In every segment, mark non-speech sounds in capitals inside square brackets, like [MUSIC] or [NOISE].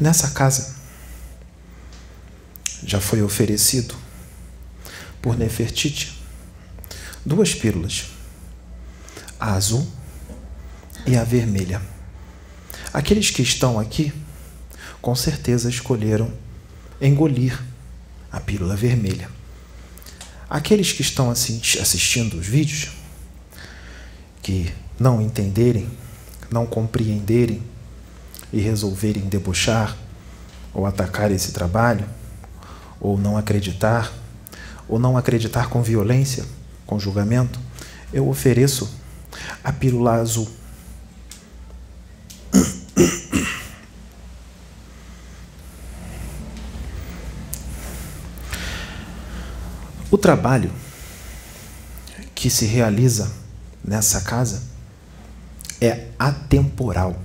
Nessa casa já foi oferecido por Nefertiti duas pílulas, a azul e a vermelha. Aqueles que estão aqui, com certeza escolheram engolir a pílula vermelha. Aqueles que estão assistindo os vídeos, que não entenderem, não compreenderem e resolverem debochar ou atacar esse trabalho, ou não acreditar, ou não acreditar com violência, com julgamento, eu ofereço a pílula azul. O trabalho que se realiza nessa casa é atemporal.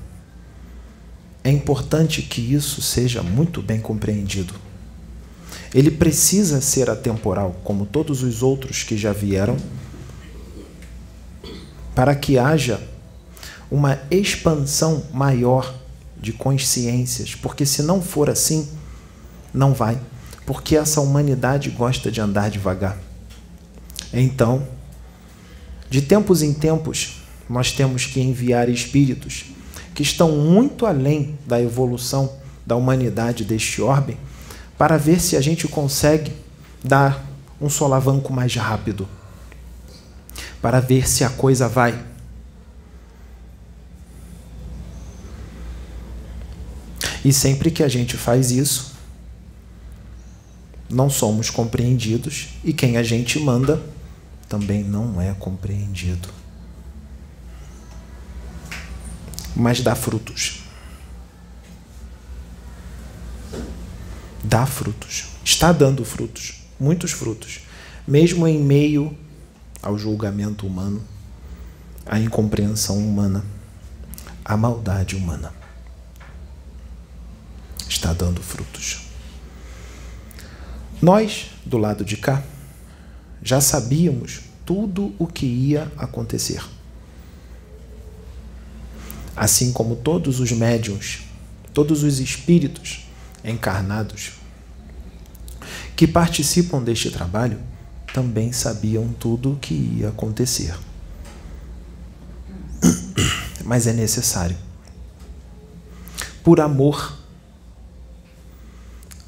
É importante que isso seja muito bem compreendido. Ele precisa ser atemporal, como todos os outros que já vieram, para que haja uma expansão maior de consciências, porque se não for assim, não vai, porque essa humanidade gosta de andar devagar. Então, de tempos em tempos, nós temos que enviar espíritos que estão muito além da evolução da humanidade deste orbe para ver se a gente consegue dar um solavanco mais rápido, para ver se a coisa vai. E sempre que a gente faz isso, não somos compreendidos e quem a gente manda também não é compreendido. Mas dá frutos. dá frutos, está dando frutos, muitos frutos, mesmo em meio ao julgamento humano, à incompreensão humana, à maldade humana. Está dando frutos. Nós, do lado de cá, já sabíamos tudo o que ia acontecer. Assim como todos os médiums, todos os espíritos encarnados que participam deste trabalho também sabiam tudo o que ia acontecer. [COUGHS] Mas é necessário. Por amor.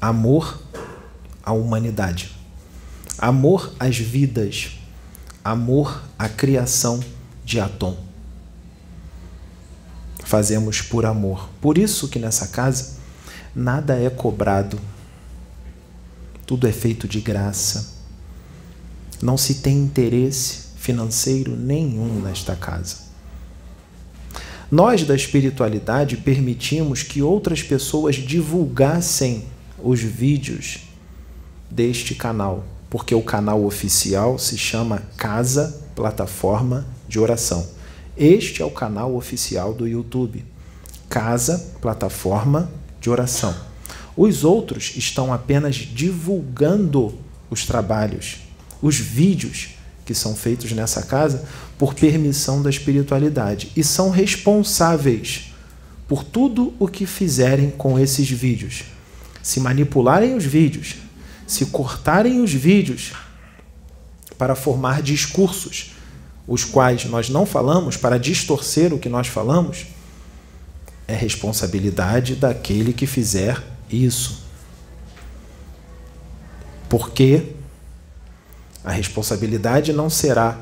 Amor à humanidade. Amor às vidas. Amor à criação de Atom. Fazemos por amor. Por isso que nessa casa nada é cobrado, tudo é feito de graça. Não se tem interesse financeiro nenhum nesta casa. Nós da espiritualidade permitimos que outras pessoas divulgassem os vídeos deste canal, porque o canal oficial se chama Casa Plataforma de Oração. Este é o canal oficial do YouTube. Casa Plataforma de oração. Os outros estão apenas divulgando os trabalhos, os vídeos que são feitos nessa casa por permissão da espiritualidade e são responsáveis por tudo o que fizerem com esses vídeos. Se manipularem os vídeos, se cortarem os vídeos para formar discursos, os quais nós não falamos, para distorcer o que nós falamos, é responsabilidade daquele que fizer isso. Porque a responsabilidade não será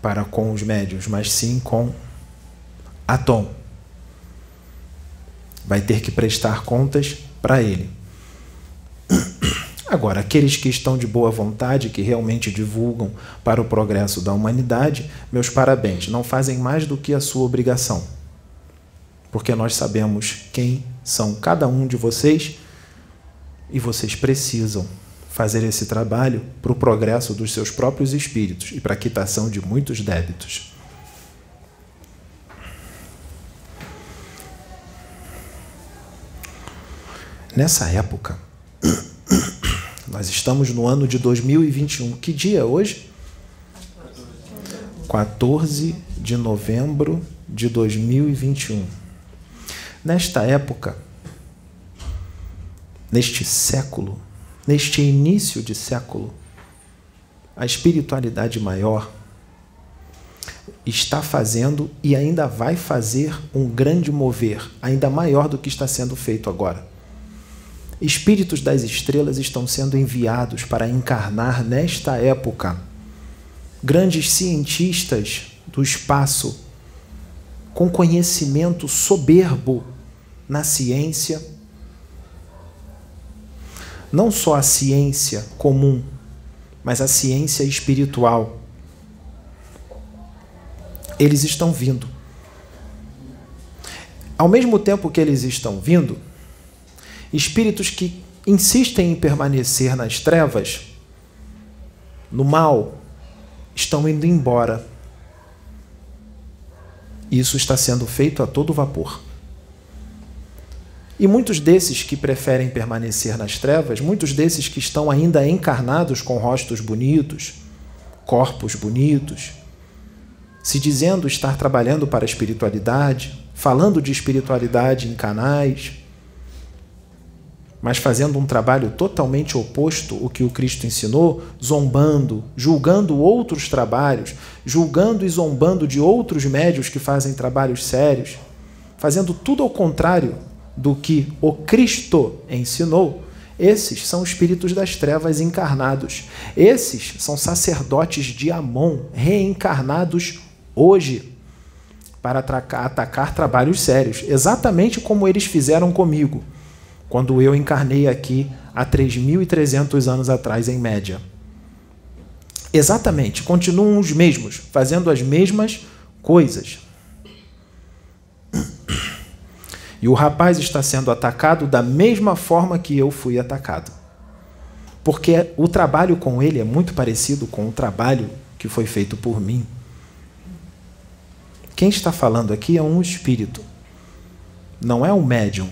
para com os médios, mas sim com a Tom. Vai ter que prestar contas para ele. Agora, aqueles que estão de boa vontade, que realmente divulgam para o progresso da humanidade, meus parabéns, não fazem mais do que a sua obrigação porque nós sabemos quem são cada um de vocês e vocês precisam fazer esse trabalho para o progresso dos seus próprios espíritos e para a quitação de muitos débitos. Nessa época, [CLEARS THROAT] nós estamos no ano de 2021. Que dia é hoje? 14 de novembro de 2021. Nesta época, neste século, neste início de século, a espiritualidade maior está fazendo e ainda vai fazer um grande mover, ainda maior do que está sendo feito agora. Espíritos das estrelas estão sendo enviados para encarnar nesta época. Grandes cientistas do espaço, com conhecimento soberbo na ciência, não só a ciência comum, mas a ciência espiritual. Eles estão vindo. Ao mesmo tempo que eles estão vindo, espíritos que insistem em permanecer nas trevas, no mal, estão indo embora. Isso está sendo feito a todo vapor. E muitos desses que preferem permanecer nas trevas, muitos desses que estão ainda encarnados com rostos bonitos, corpos bonitos, se dizendo estar trabalhando para a espiritualidade, falando de espiritualidade em canais, mas fazendo um trabalho totalmente oposto ao que o Cristo ensinou, zombando, julgando outros trabalhos, julgando e zombando de outros médios que fazem trabalhos sérios, fazendo tudo ao contrário do que o Cristo ensinou, esses são espíritos das trevas encarnados. Esses são sacerdotes de Amon reencarnados hoje para atacar, atacar trabalhos sérios, exatamente como eles fizeram comigo quando eu encarnei aqui há 3.300 anos atrás, em média. Exatamente, continuam os mesmos, fazendo as mesmas coisas. E o rapaz está sendo atacado da mesma forma que eu fui atacado. Porque o trabalho com ele é muito parecido com o trabalho que foi feito por mim. Quem está falando aqui é um espírito, não é um médium.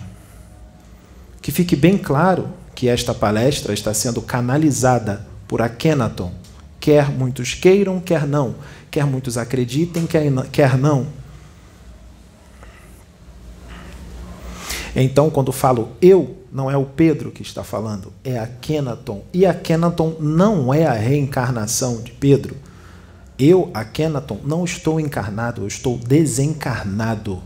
Que fique bem claro que esta palestra está sendo canalizada por Akhenaton. Quer muitos queiram, quer não. Quer muitos acreditem, quer não Então, quando falo eu, não é o Pedro que está falando, é a Kenaton. E a Kenaton não é a reencarnação de Pedro. Eu, a Kenaton, não estou encarnado, eu estou desencarnado.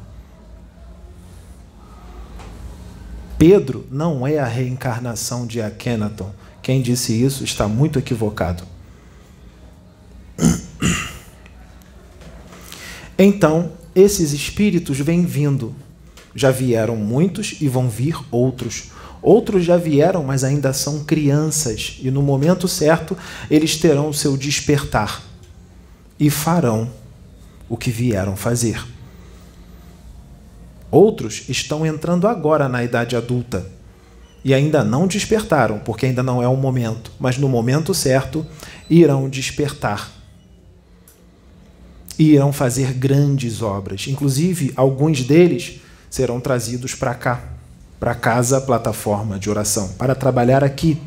Pedro não é a reencarnação de Akhenaton. Quem disse isso está muito equivocado. Então, esses espíritos vêm vindo já vieram muitos e vão vir outros. Outros já vieram, mas ainda são crianças, e no momento certo eles terão o seu despertar e farão o que vieram fazer. Outros estão entrando agora na idade adulta e ainda não despertaram, porque ainda não é o momento, mas no momento certo irão despertar. E irão fazer grandes obras. Inclusive, alguns deles serão trazidos para cá, para casa, plataforma de oração, para trabalhar aqui.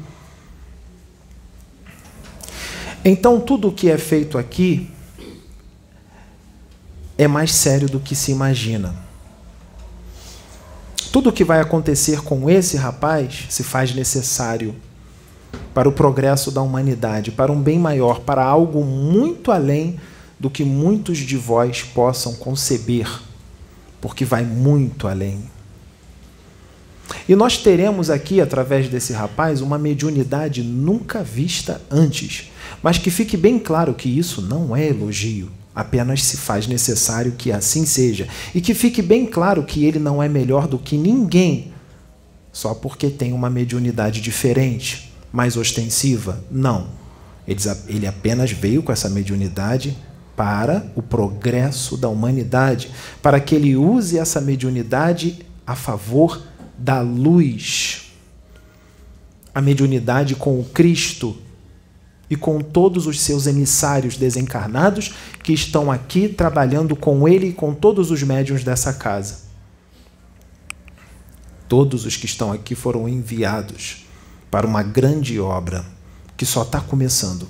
Então, tudo o que é feito aqui é mais sério do que se imagina. Tudo o que vai acontecer com esse rapaz se faz necessário para o progresso da humanidade, para um bem maior, para algo muito além do que muitos de vós possam conceber porque vai muito além. E nós teremos aqui, através desse rapaz, uma mediunidade nunca vista antes. Mas que fique bem claro que isso não é elogio, apenas se faz necessário que assim seja. E que fique bem claro que ele não é melhor do que ninguém, só porque tem uma mediunidade diferente, mais ostensiva. Não. Ele apenas veio com essa mediunidade para o progresso da humanidade, para que ele use essa mediunidade a favor da luz. A mediunidade com o Cristo e com todos os seus emissários desencarnados que estão aqui trabalhando com ele e com todos os médiuns dessa casa. Todos os que estão aqui foram enviados para uma grande obra que só está começando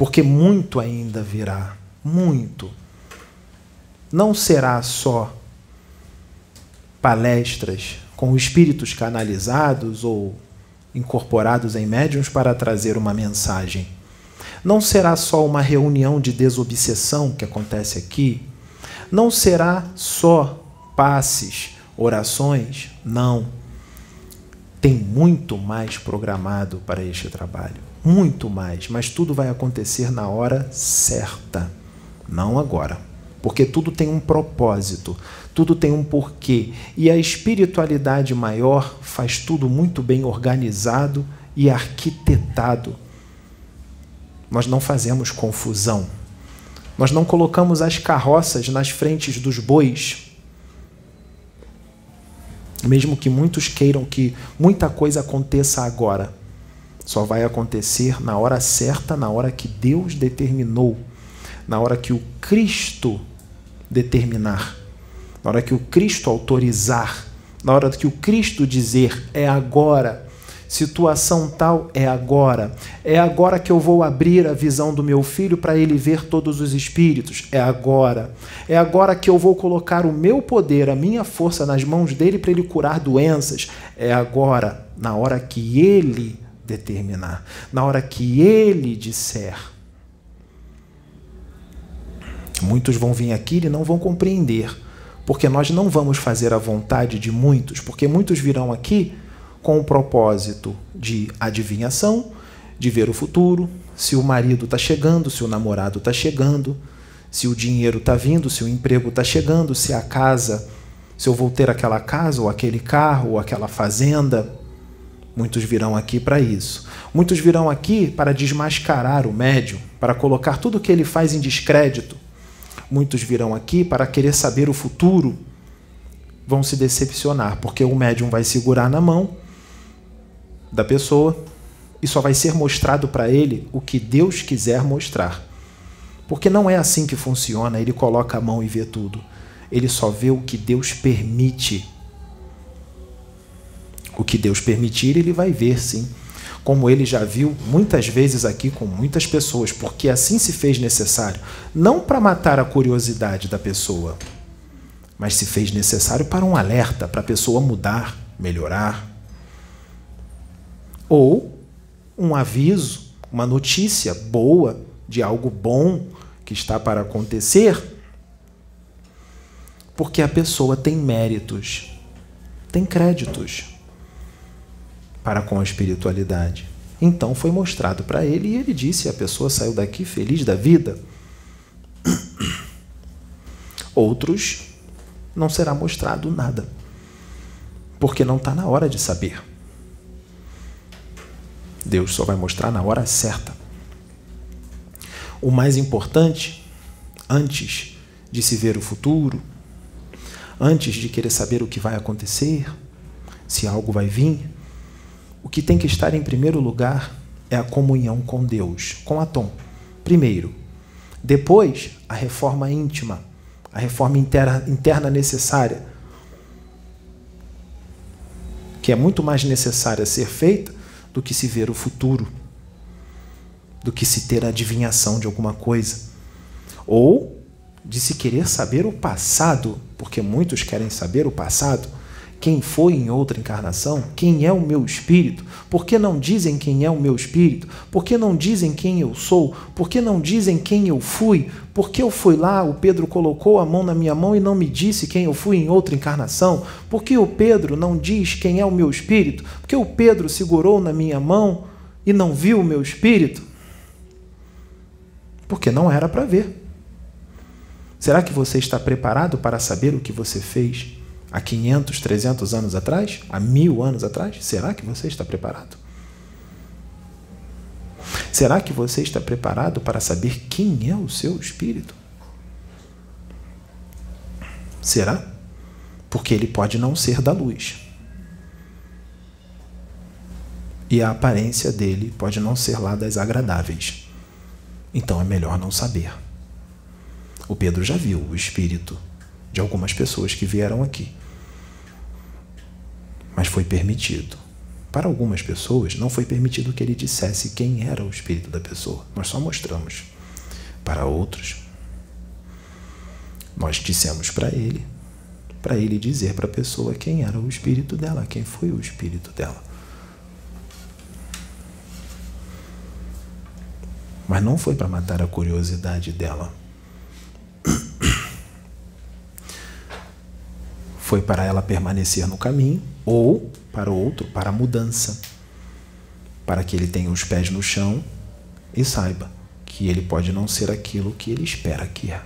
porque muito ainda virá, muito. Não será só palestras com espíritos canalizados ou incorporados em médiums para trazer uma mensagem. Não será só uma reunião de desobsessão que acontece aqui. Não será só passes, orações. Não. Tem muito mais programado para este trabalho. Muito mais. Mas tudo vai acontecer na hora certa. Não agora. Porque tudo tem um propósito tudo tem um porquê. E a espiritualidade maior faz tudo muito bem organizado e arquitetado. Nós não fazemos confusão. Nós não colocamos as carroças nas frentes dos bois. Mesmo que muitos queiram que muita coisa aconteça agora, só vai acontecer na hora certa, na hora que Deus determinou, na hora que o Cristo determinar. Na hora que o Cristo autorizar, na hora que o Cristo dizer é agora, situação tal é agora, é agora que eu vou abrir a visão do meu filho para ele ver todos os espíritos, é agora, é agora que eu vou colocar o meu poder, a minha força nas mãos dele para ele curar doenças, é agora, na hora que ele determinar, na hora que ele disser. Muitos vão vir aqui e não vão compreender porque nós não vamos fazer a vontade de muitos, porque muitos virão aqui com o propósito de adivinhação, de ver o futuro, se o marido está chegando, se o namorado está chegando, se o dinheiro está vindo, se o emprego está chegando, se a casa, se eu vou ter aquela casa, ou aquele carro, ou aquela fazenda. Muitos virão aqui para isso. Muitos virão aqui para desmascarar o médium, para colocar tudo o que ele faz em descrédito Muitos virão aqui para querer saber o futuro, vão se decepcionar, porque o médium vai segurar na mão da pessoa e só vai ser mostrado para ele o que Deus quiser mostrar. Porque não é assim que funciona, ele coloca a mão e vê tudo. Ele só vê o que Deus permite. O que Deus permitir, ele vai ver, sim como ele já viu muitas vezes aqui com muitas pessoas, porque assim se fez necessário, não para matar a curiosidade da pessoa, mas se fez necessário para um alerta, para a pessoa mudar, melhorar. Ou um aviso, uma notícia boa de algo bom que está para acontecer, porque a pessoa tem méritos, tem créditos para com a espiritualidade. Então foi mostrado para ele e ele disse: a pessoa saiu daqui feliz da vida. [COUGHS] Outros não será mostrado nada, porque não está na hora de saber. Deus só vai mostrar na hora certa. O mais importante, antes de se ver o futuro, antes de querer saber o que vai acontecer, se algo vai vir, o que tem que estar em primeiro lugar é a comunhão com Deus, com Atom. Primeiro. Depois, a reforma íntima, a reforma interna, interna necessária, que é muito mais necessária ser feita do que se ver o futuro, do que se ter a adivinhação de alguma coisa, ou de se querer saber o passado, porque muitos querem saber o passado quem foi em outra encarnação, quem é o meu espírito, por que não dizem quem é o meu espírito, por que não dizem quem eu sou, por que não dizem quem eu fui, por que eu fui lá, o Pedro colocou a mão na minha mão e não me disse quem eu fui em outra encarnação, por que o Pedro não diz quem é o meu espírito, por que o Pedro segurou na minha mão e não viu o meu espírito? Porque não era para ver. Será que você está preparado para saber o que você fez? Há 500, 300 anos atrás? Há mil anos atrás? Será que você está preparado? Será que você está preparado para saber quem é o seu espírito? Será? Porque ele pode não ser da luz. E a aparência dele pode não ser lá das agradáveis. Então é melhor não saber. O Pedro já viu o espírito de algumas pessoas que vieram aqui mas foi permitido. Para algumas pessoas, não foi permitido que ele dissesse quem era o espírito da pessoa. Nós só mostramos. Para outros, nós dissemos para ele, para ele dizer para a pessoa quem era o espírito dela, quem foi o espírito dela. Mas não foi para matar a curiosidade dela. Foi para ela permanecer no caminho ou para outro, para a mudança. Para que ele tenha os pés no chão e saiba que ele pode não ser aquilo que ele espera que é.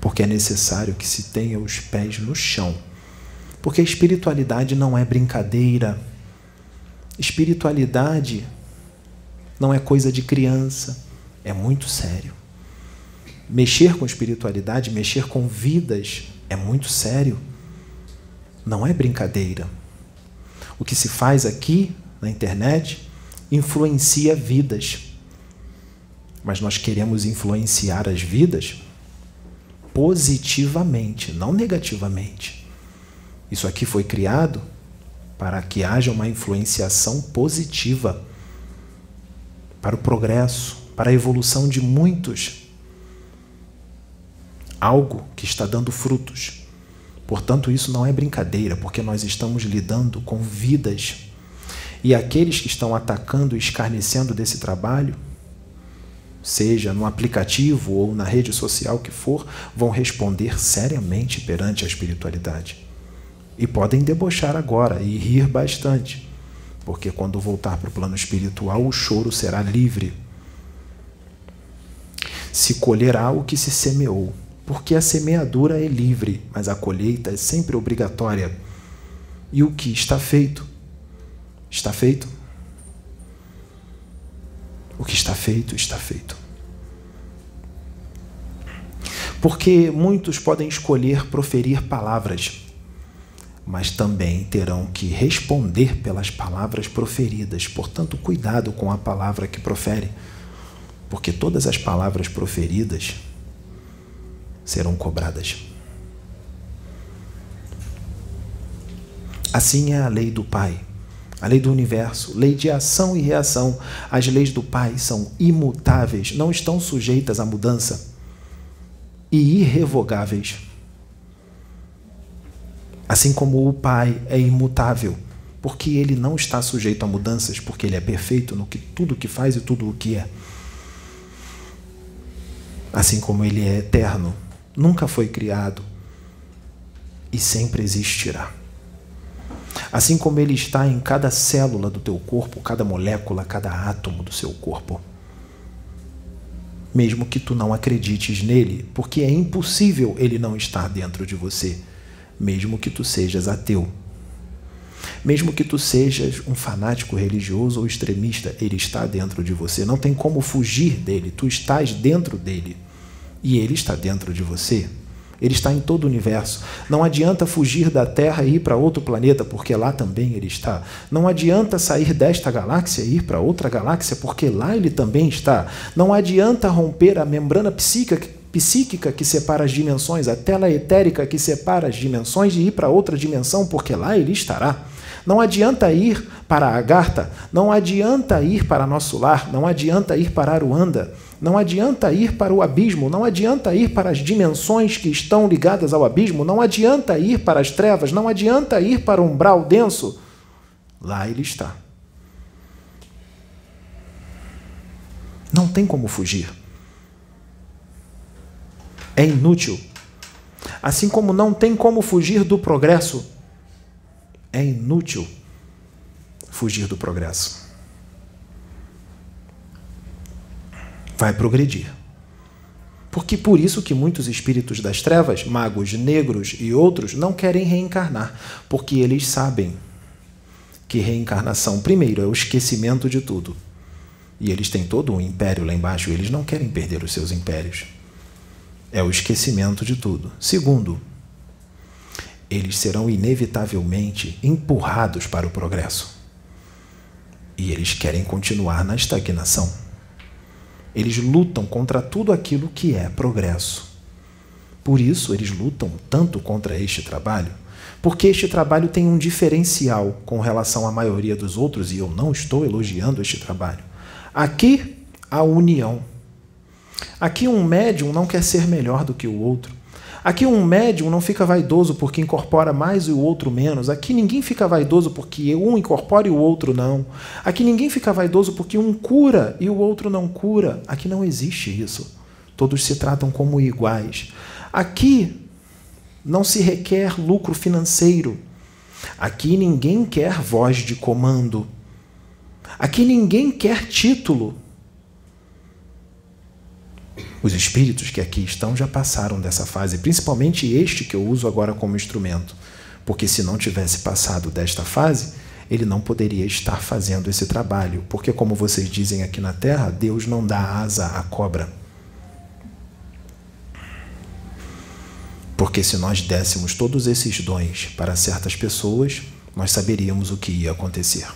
Porque é necessário que se tenha os pés no chão. Porque a espiritualidade não é brincadeira. Espiritualidade não é coisa de criança, é muito sério. Mexer com espiritualidade, mexer com vidas é muito sério. Não é brincadeira. O que se faz aqui na internet influencia vidas. Mas nós queremos influenciar as vidas positivamente, não negativamente. Isso aqui foi criado para que haja uma influenciação positiva para o progresso, para a evolução de muitos. Algo que está dando frutos. Portanto, isso não é brincadeira, porque nós estamos lidando com vidas. E aqueles que estão atacando e escarnecendo desse trabalho, seja no aplicativo ou na rede social que for, vão responder seriamente perante a espiritualidade. E podem debochar agora e rir bastante porque quando voltar para o plano espiritual, o choro será livre. Se colherá o que se semeou, porque a semeadura é livre, mas a colheita é sempre obrigatória. E o que está feito? Está feito. O que está feito, está feito. Porque muitos podem escolher proferir palavras mas também terão que responder pelas palavras proferidas. Portanto, cuidado com a palavra que profere, porque todas as palavras proferidas serão cobradas. Assim é a lei do Pai, a lei do universo, lei de ação e reação. As leis do Pai são imutáveis, não estão sujeitas à mudança e irrevogáveis. Assim como o Pai é imutável, porque ele não está sujeito a mudanças, porque ele é perfeito no que tudo que faz e tudo o que é. Assim como ele é eterno, nunca foi criado e sempre existirá. Assim como ele está em cada célula do teu corpo, cada molécula, cada átomo do seu corpo. Mesmo que tu não acredites nele, porque é impossível ele não estar dentro de você mesmo que tu sejas ateu. Mesmo que tu sejas um fanático religioso ou extremista, ele está dentro de você. Não tem como fugir dele. Tu estás dentro dele. E ele está dentro de você. Ele está em todo o universo. Não adianta fugir da Terra e ir para outro planeta, porque lá também ele está. Não adianta sair desta galáxia e ir para outra galáxia, porque lá ele também está. Não adianta romper a membrana psíquica psíquica que separa as dimensões, a tela etérica que separa as dimensões e ir para outra dimensão, porque lá ele estará. Não adianta ir para a Agartha, não adianta ir para nosso lar, não adianta ir para Aruanda, não adianta ir para o abismo, não adianta ir para as dimensões que estão ligadas ao abismo, não adianta ir para as trevas, não adianta ir para o umbral denso. Lá ele está. Não tem como fugir é inútil. Assim como não tem como fugir do progresso, é inútil fugir do progresso. Vai progredir. Porque por isso que muitos espíritos das trevas, magos negros e outros, não querem reencarnar, porque eles sabem que reencarnação, primeiro, é o esquecimento de tudo. E eles têm todo um império lá embaixo, eles não querem perder os seus impérios é o esquecimento de tudo. Segundo, eles serão inevitavelmente empurrados para o progresso. E eles querem continuar na estagnação. Eles lutam contra tudo aquilo que é progresso. Por isso, eles lutam tanto contra este trabalho, porque este trabalho tem um diferencial com relação à maioria dos outros, e eu não estou elogiando este trabalho. Aqui, a união Aqui um médium não quer ser melhor do que o outro. Aqui um médium não fica vaidoso porque incorpora mais e o outro menos. Aqui ninguém fica vaidoso porque um incorpora e o outro não. Aqui ninguém fica vaidoso porque um cura e o outro não cura. Aqui não existe isso. Todos se tratam como iguais. Aqui não se requer lucro financeiro. Aqui ninguém quer voz de comando. Aqui ninguém quer título. Os espíritos que aqui estão já passaram dessa fase, principalmente este que eu uso agora como instrumento. Porque se não tivesse passado desta fase, ele não poderia estar fazendo esse trabalho. Porque, como vocês dizem aqui na Terra, Deus não dá asa à cobra. Porque se nós dessemos todos esses dons para certas pessoas, nós saberíamos o que ia acontecer.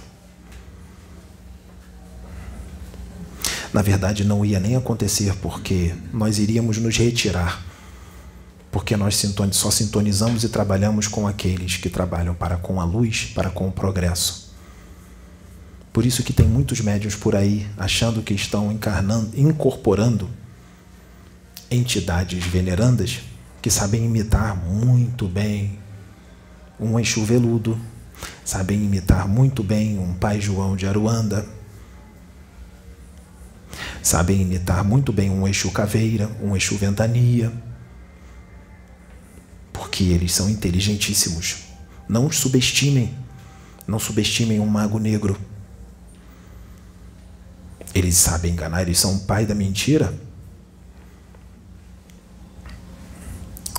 Na verdade não ia nem acontecer, porque nós iríamos nos retirar. Porque nós só sintonizamos e trabalhamos com aqueles que trabalham para com a luz, para com o progresso. Por isso que tem muitos médios por aí achando que estão encarnando, incorporando entidades venerandas que sabem imitar muito bem um Exu veludo, sabem imitar muito bem um Pai João de Aruanda, Sabem imitar muito bem um Exu caveira, um Exu ventania, porque eles são inteligentíssimos. Não os subestimem. Não subestimem um mago negro. Eles sabem enganar, eles são o pai da mentira.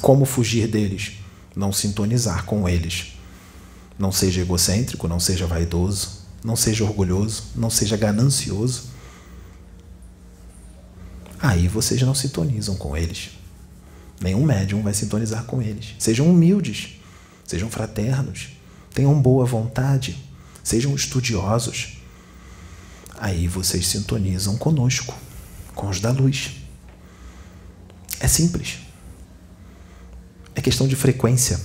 Como fugir deles? Não sintonizar com eles. Não seja egocêntrico, não seja vaidoso, não seja orgulhoso, não seja ganancioso aí vocês não sintonizam com eles. Nenhum médium vai sintonizar com eles. Sejam humildes, sejam fraternos, tenham boa vontade, sejam estudiosos. Aí vocês sintonizam conosco, com os da luz. É simples. É questão de frequência,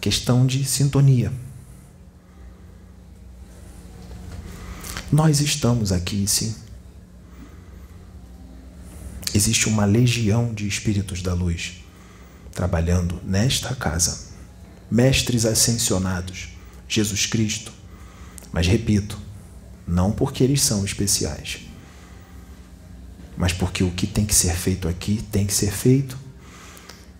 questão de sintonia. Nós estamos aqui, sim existe uma legião de espíritos da luz trabalhando nesta casa. Mestres ascensionados, Jesus Cristo. Mas repito, não porque eles são especiais, mas porque o que tem que ser feito aqui tem que ser feito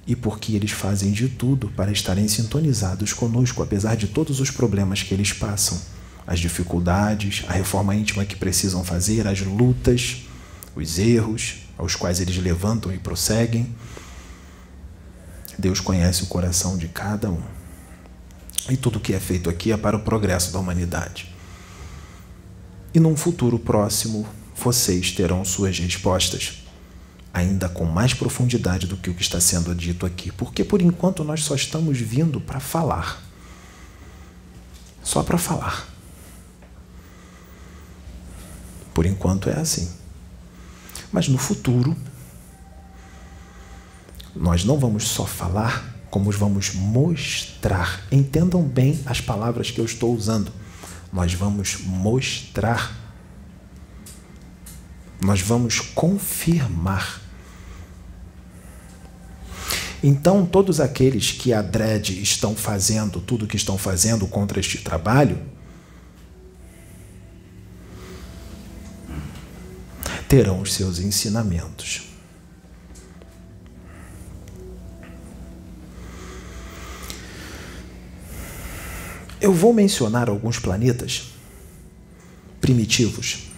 e porque eles fazem de tudo para estarem sintonizados conosco, apesar de todos os problemas que eles passam, as dificuldades, a reforma íntima que precisam fazer, as lutas, os erros, aos quais eles levantam e prosseguem. Deus conhece o coração de cada um. E tudo o que é feito aqui é para o progresso da humanidade. E num futuro próximo, vocês terão suas respostas, ainda com mais profundidade do que o que está sendo dito aqui, porque por enquanto nós só estamos vindo para falar. Só para falar. Por enquanto é assim. Mas no futuro, nós não vamos só falar, como vamos mostrar. Entendam bem as palavras que eu estou usando. Nós vamos mostrar. Nós vamos confirmar. Então, todos aqueles que adrede estão fazendo tudo o que estão fazendo contra este trabalho, terão os seus ensinamentos. Eu vou mencionar alguns planetas primitivos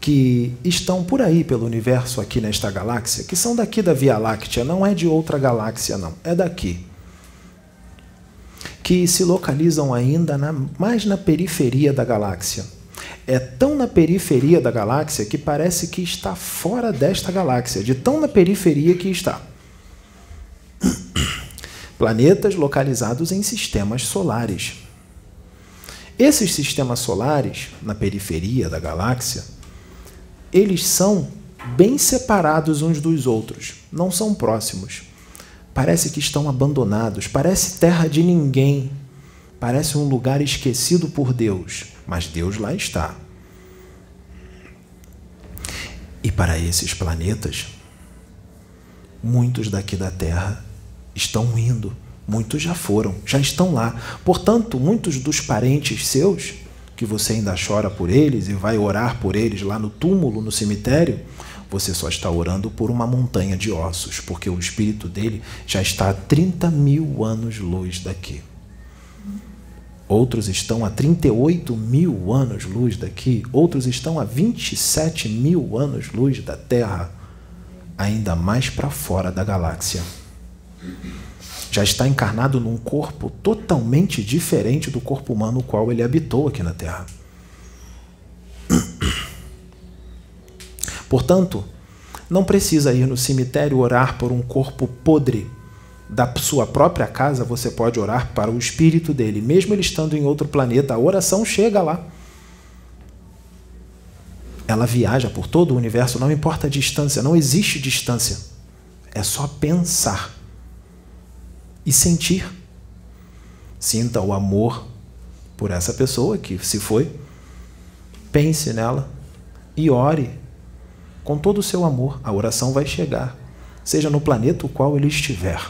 que estão por aí pelo universo aqui nesta galáxia, que são daqui da Via Láctea, não é de outra galáxia não, é daqui. Que se localizam ainda na, mais na periferia da galáxia é tão na periferia da galáxia que parece que está fora desta galáxia, de tão na periferia que está. [COUGHS] Planetas localizados em sistemas solares. Esses sistemas solares, na periferia da galáxia, eles são bem separados uns dos outros, não são próximos. Parece que estão abandonados, parece terra de ninguém, parece um lugar esquecido por Deus mas Deus lá está. E para esses planetas, muitos daqui da terra estão indo, muitos já foram, já estão lá. Portanto, muitos dos parentes seus, que você ainda chora por eles e vai orar por eles lá no túmulo, no cemitério, você só está orando por uma montanha de ossos, porque o espírito dele já está a 30 mil anos-luz daqui. Outros estão a 38 mil anos-luz daqui, outros estão a 27 mil anos-luz da Terra, ainda mais para fora da galáxia. Já está encarnado num corpo totalmente diferente do corpo humano o qual ele habitou aqui na Terra. Portanto, não precisa ir no cemitério orar por um corpo podre da sua própria casa, você pode orar para o espírito dele, mesmo ele estando em outro planeta, a oração chega lá. Ela viaja por todo o universo, não importa a distância, não existe distância. É só pensar e sentir. Sinta o amor por essa pessoa que se foi. Pense nela e ore com todo o seu amor. A oração vai chegar, seja no planeta o qual ele estiver.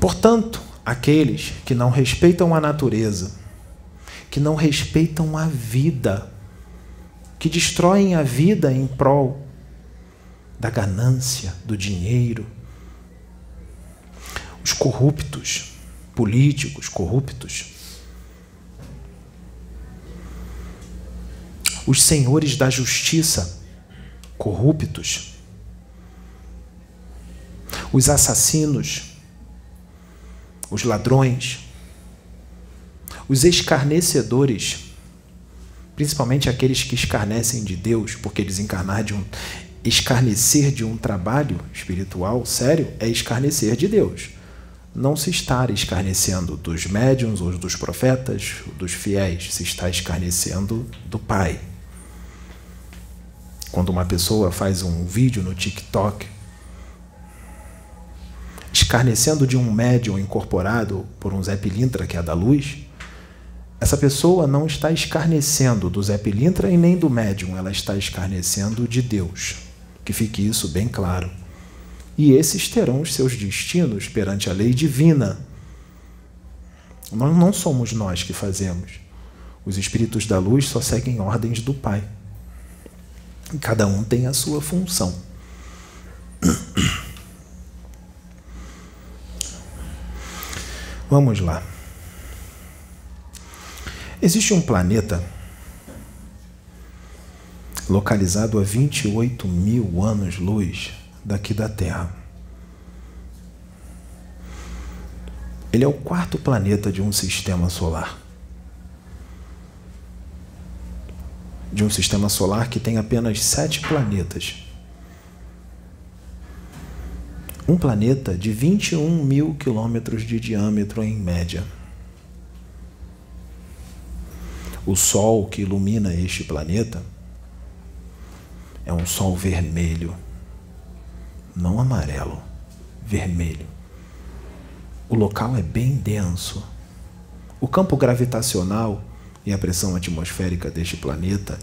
Portanto, aqueles que não respeitam a natureza, que não respeitam a vida, que destroem a vida em prol da ganância, do dinheiro, os corruptos, políticos corruptos, os senhores da justiça corruptos, os assassinos, os ladrões, os escarnecedores, principalmente aqueles que escarnecem de Deus, porque eles encarnar de um escarnecer de um trabalho espiritual sério é escarnecer de Deus. Não se está escarnecendo dos médiums ou dos profetas, dos fiéis, se está escarnecendo do Pai. Quando uma pessoa faz um vídeo no TikTok escarnecendo de um médium incorporado por um Zé Pilintra, que é da luz, essa pessoa não está escarnecendo do Zé Pilintra e nem do médium, ela está escarnecendo de Deus. Que fique isso bem claro. E esses terão os seus destinos perante a lei divina. Nós não somos nós que fazemos. Os espíritos da luz só seguem ordens do Pai. Cada um tem a sua função. [CLEARS THROAT] Vamos lá. Existe um planeta localizado a 28 mil anos-luz daqui da Terra. Ele é o quarto planeta de um sistema solar. De um sistema solar que tem apenas sete planetas. Um planeta de 21 mil quilômetros de diâmetro em média. O Sol que ilumina este planeta é um Sol vermelho, não amarelo, vermelho. O local é bem denso. O campo gravitacional e a pressão atmosférica deste planeta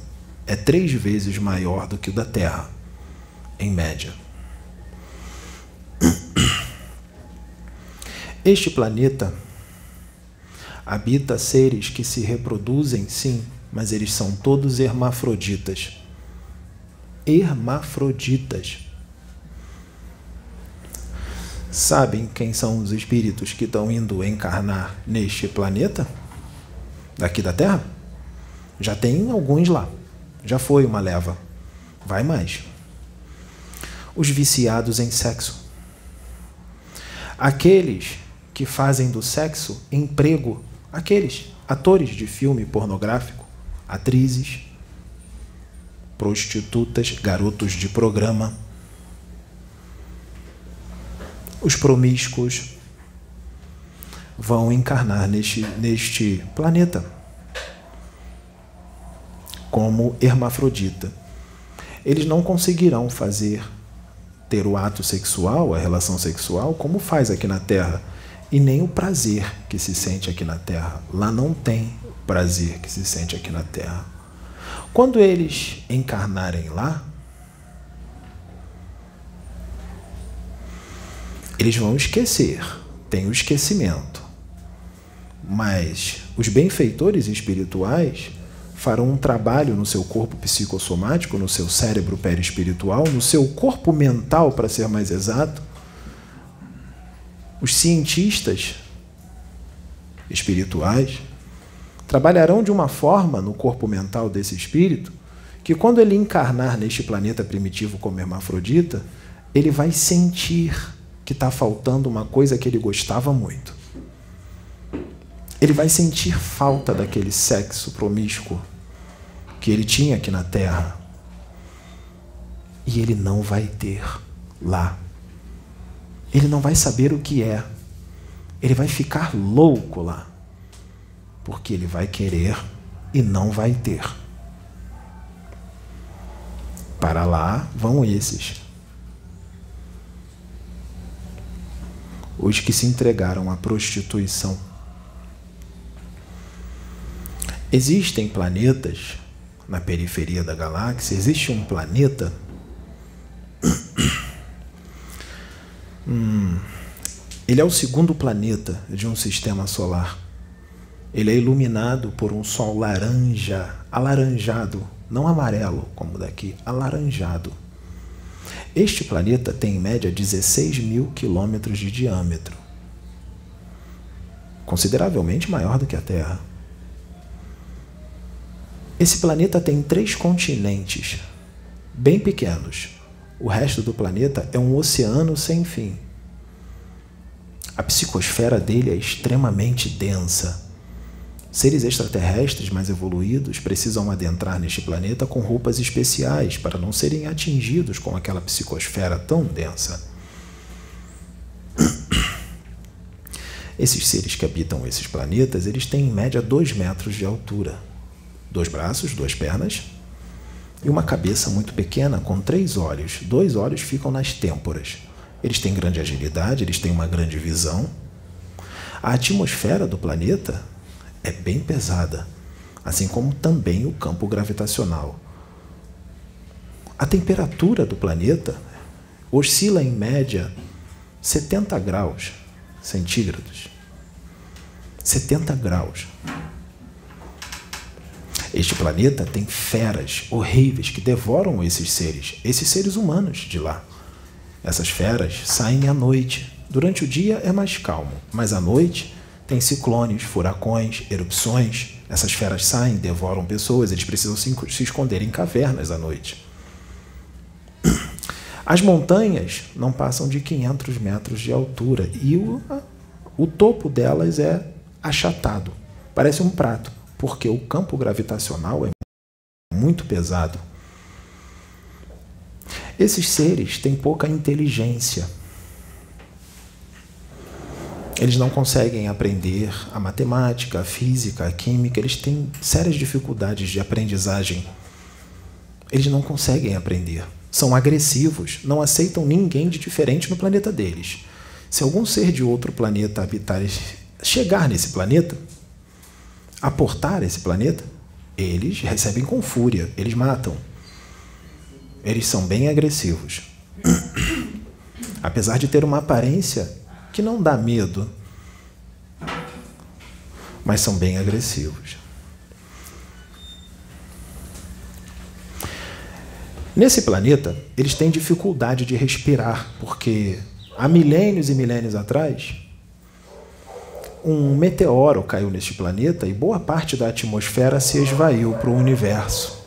é três vezes maior do que o da Terra, em média. Este planeta habita seres que se reproduzem, sim, mas eles são todos hermafroditas. Hermafroditas. Sabem quem são os espíritos que estão indo encarnar neste planeta? Daqui da Terra? Já tem alguns lá. Já foi uma leva. Vai mais. Os viciados em sexo aqueles que fazem do sexo emprego, aqueles atores de filme pornográfico, atrizes, prostitutas, garotos de programa, os promíscuos vão encarnar neste, neste planeta como hermafrodita. Eles não conseguirão fazer ter o ato sexual, a relação sexual, como faz aqui na Terra. E nem o prazer que se sente aqui na Terra. Lá não tem prazer que se sente aqui na Terra. Quando eles encarnarem lá, Eles vão esquecer, tem o esquecimento. Mas os benfeitores espirituais farão um trabalho no seu corpo psicossomático, no seu cérebro perispiritual, no seu corpo mental, para ser mais exato. Os cientistas espirituais trabalharão de uma forma no corpo mental desse espírito que, quando ele encarnar neste planeta primitivo como hermafrodita, ele vai sentir que está faltando uma coisa que ele gostava muito. Ele vai sentir falta daquele sexo promíscuo que ele tinha aqui na Terra. E ele não vai ter lá. Ele não vai saber o que é. Ele vai ficar louco lá porque ele vai querer e não vai ter. Para lá vão esses. Os que se entregaram à prostituição. Existem planetas na periferia da galáxia, existe um planeta. [COUGHS] hum, ele é o segundo planeta de um sistema solar. Ele é iluminado por um sol laranja, alaranjado, não amarelo como daqui, alaranjado. Este planeta tem em média 16 mil quilômetros de diâmetro, consideravelmente maior do que a Terra. Esse planeta tem três continentes, bem pequenos. O resto do planeta é um oceano sem fim. A psicosfera dele é extremamente densa Seres extraterrestres mais evoluídos precisam adentrar neste planeta com roupas especiais para não serem atingidos com aquela psicosfera tão densa. [COUGHS] Esses seres que habitam esses planetas, eles têm em média dois metros de altura, dois braços, duas pernas e uma cabeça muito pequena com três olhos. Dois olhos ficam nas têmporas. Eles têm grande agilidade, eles têm uma grande visão. A atmosfera do planeta é bem pesada, assim como também o campo gravitacional. A temperatura do planeta oscila em média 70 graus centígrados. 70 graus. Este planeta tem feras horríveis que devoram esses seres, esses seres humanos de lá. Essas feras saem à noite. Durante o dia é mais calmo, mas à noite tem ciclones, furacões, erupções. Essas feras saem, devoram pessoas, eles precisam se, esconder em cavernas à noite. [CLEARS THROAT] As montanhas não passam de 500 metros de altura e o, o topo delas é achatado, parece um prato, porque o campo gravitacional é muito pesado. Esses seres têm pouca inteligência eles não conseguem aprender a matemática, a física, a química, eles têm sérias dificuldades de aprendizagem. Eles não conseguem aprender. São agressivos, não aceitam ninguém de diferente no planeta deles. Se algum ser de outro planeta habitar, chegar nesse planeta, aportar esse planeta, eles recebem com fúria, eles matam. Eles são bem agressivos. [COUGHS] Apesar de ter uma aparência que não dá medo, mas são bem agressivos. Nesse planeta, eles têm dificuldade de respirar, porque há milênios e milênios atrás, um meteoro caiu neste planeta e boa parte da atmosfera se esvaiu para o universo.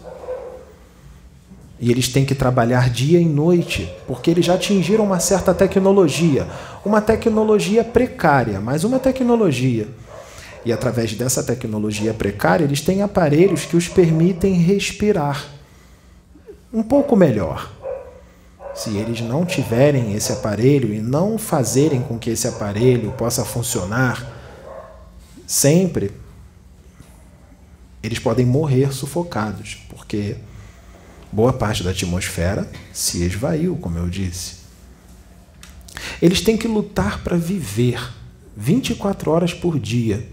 E eles têm que trabalhar dia e noite, porque eles já atingiram uma certa tecnologia, uma tecnologia precária, mas uma tecnologia. E através dessa tecnologia precária, eles têm aparelhos que os permitem respirar um pouco melhor. Se eles não tiverem esse aparelho e não fazerem com que esse aparelho possa funcionar sempre, eles podem morrer sufocados, porque boa parte da atmosfera se esvaiu, como eu disse. Eles têm que lutar para viver 24 horas por dia.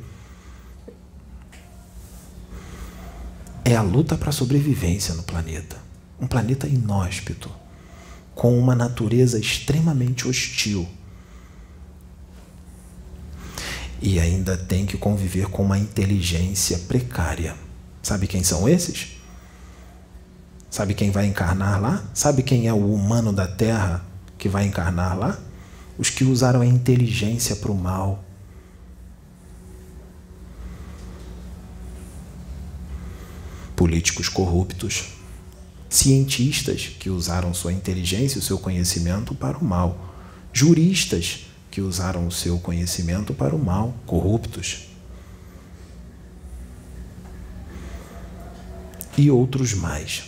É a luta para a sobrevivência no planeta. Um planeta inóspito, com uma natureza extremamente hostil. E ainda tem que conviver com uma inteligência precária. Sabe quem são esses? Sabe quem vai encarnar lá? Sabe quem é o humano da Terra que vai encarnar lá? Os que usaram a inteligência para o mal. Políticos corruptos, cientistas que usaram sua inteligência e seu conhecimento para o mal, juristas que usaram o seu conhecimento para o mal, corruptos. E outros mais.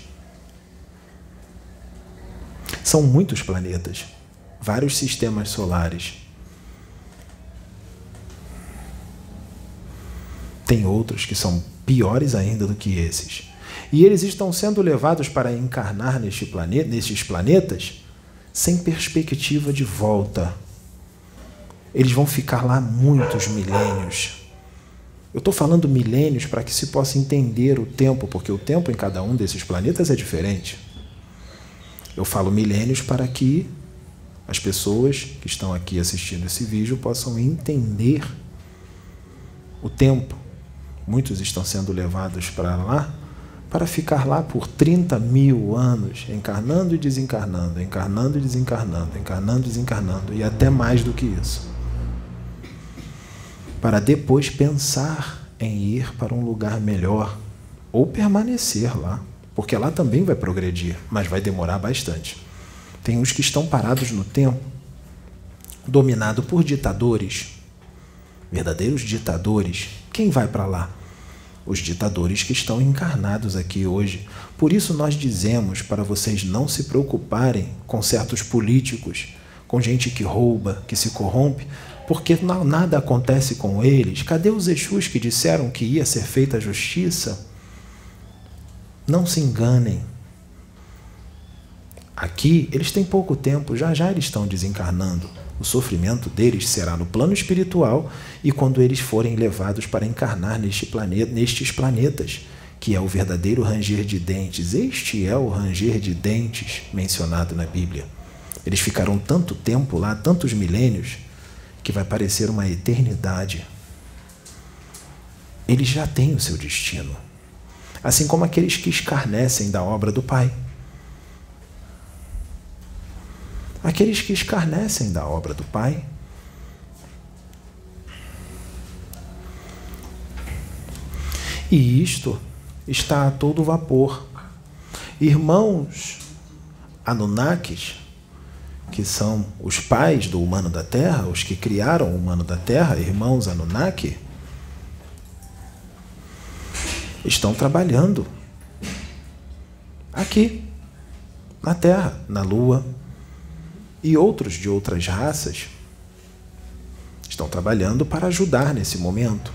São muitos planetas, vários sistemas solares. Tem outros que são piores ainda do que esses. E eles estão sendo levados para encarnar neste planeta, nestes planetas sem perspectiva de volta eles vão ficar lá muitos milênios. Eu estou falando milênios para que se possa entender o tempo, porque o tempo em cada um desses planetas é diferente. Eu falo milênios para que as pessoas que estão aqui assistindo esse vídeo possam entender o tempo. Muitos estão sendo levados para lá para ficar lá por 30 mil anos, encarnando e desencarnando, encarnando e desencarnando, encarnando e desencarnando, e até mais do que isso para depois pensar em ir para um lugar melhor ou permanecer lá, porque lá também vai progredir, mas vai demorar bastante. Tem os que estão parados no tempo, dominado por ditadores, verdadeiros ditadores. Quem vai para lá? Os ditadores que estão encarnados aqui hoje. Por isso nós dizemos para vocês não se preocuparem com certos políticos, com gente que rouba, que se corrompe, porque não, nada acontece com eles. Cadê os Exus que disseram que ia ser feita a justiça? Não se enganem. Aqui eles têm pouco tempo, já já eles estão desencarnando. O sofrimento deles será no plano espiritual e quando eles forem levados para encarnar neste planeta, nestes planetas, que é o verdadeiro ranger de dentes. Este é o ranger de dentes mencionado na Bíblia. Eles ficarão tanto tempo lá, tantos milênios, que vai parecer uma eternidade, eles já têm o seu destino. Assim como aqueles que escarnecem da obra do Pai. Aqueles que escarnecem da obra do Pai. E isto está a todo vapor. Irmãos Anunnakis que são os pais do humano da Terra, os que criaram o humano da Terra, irmãos Anunnaki, estão trabalhando aqui, na Terra, na Lua, e outros de outras raças estão trabalhando para ajudar nesse momento.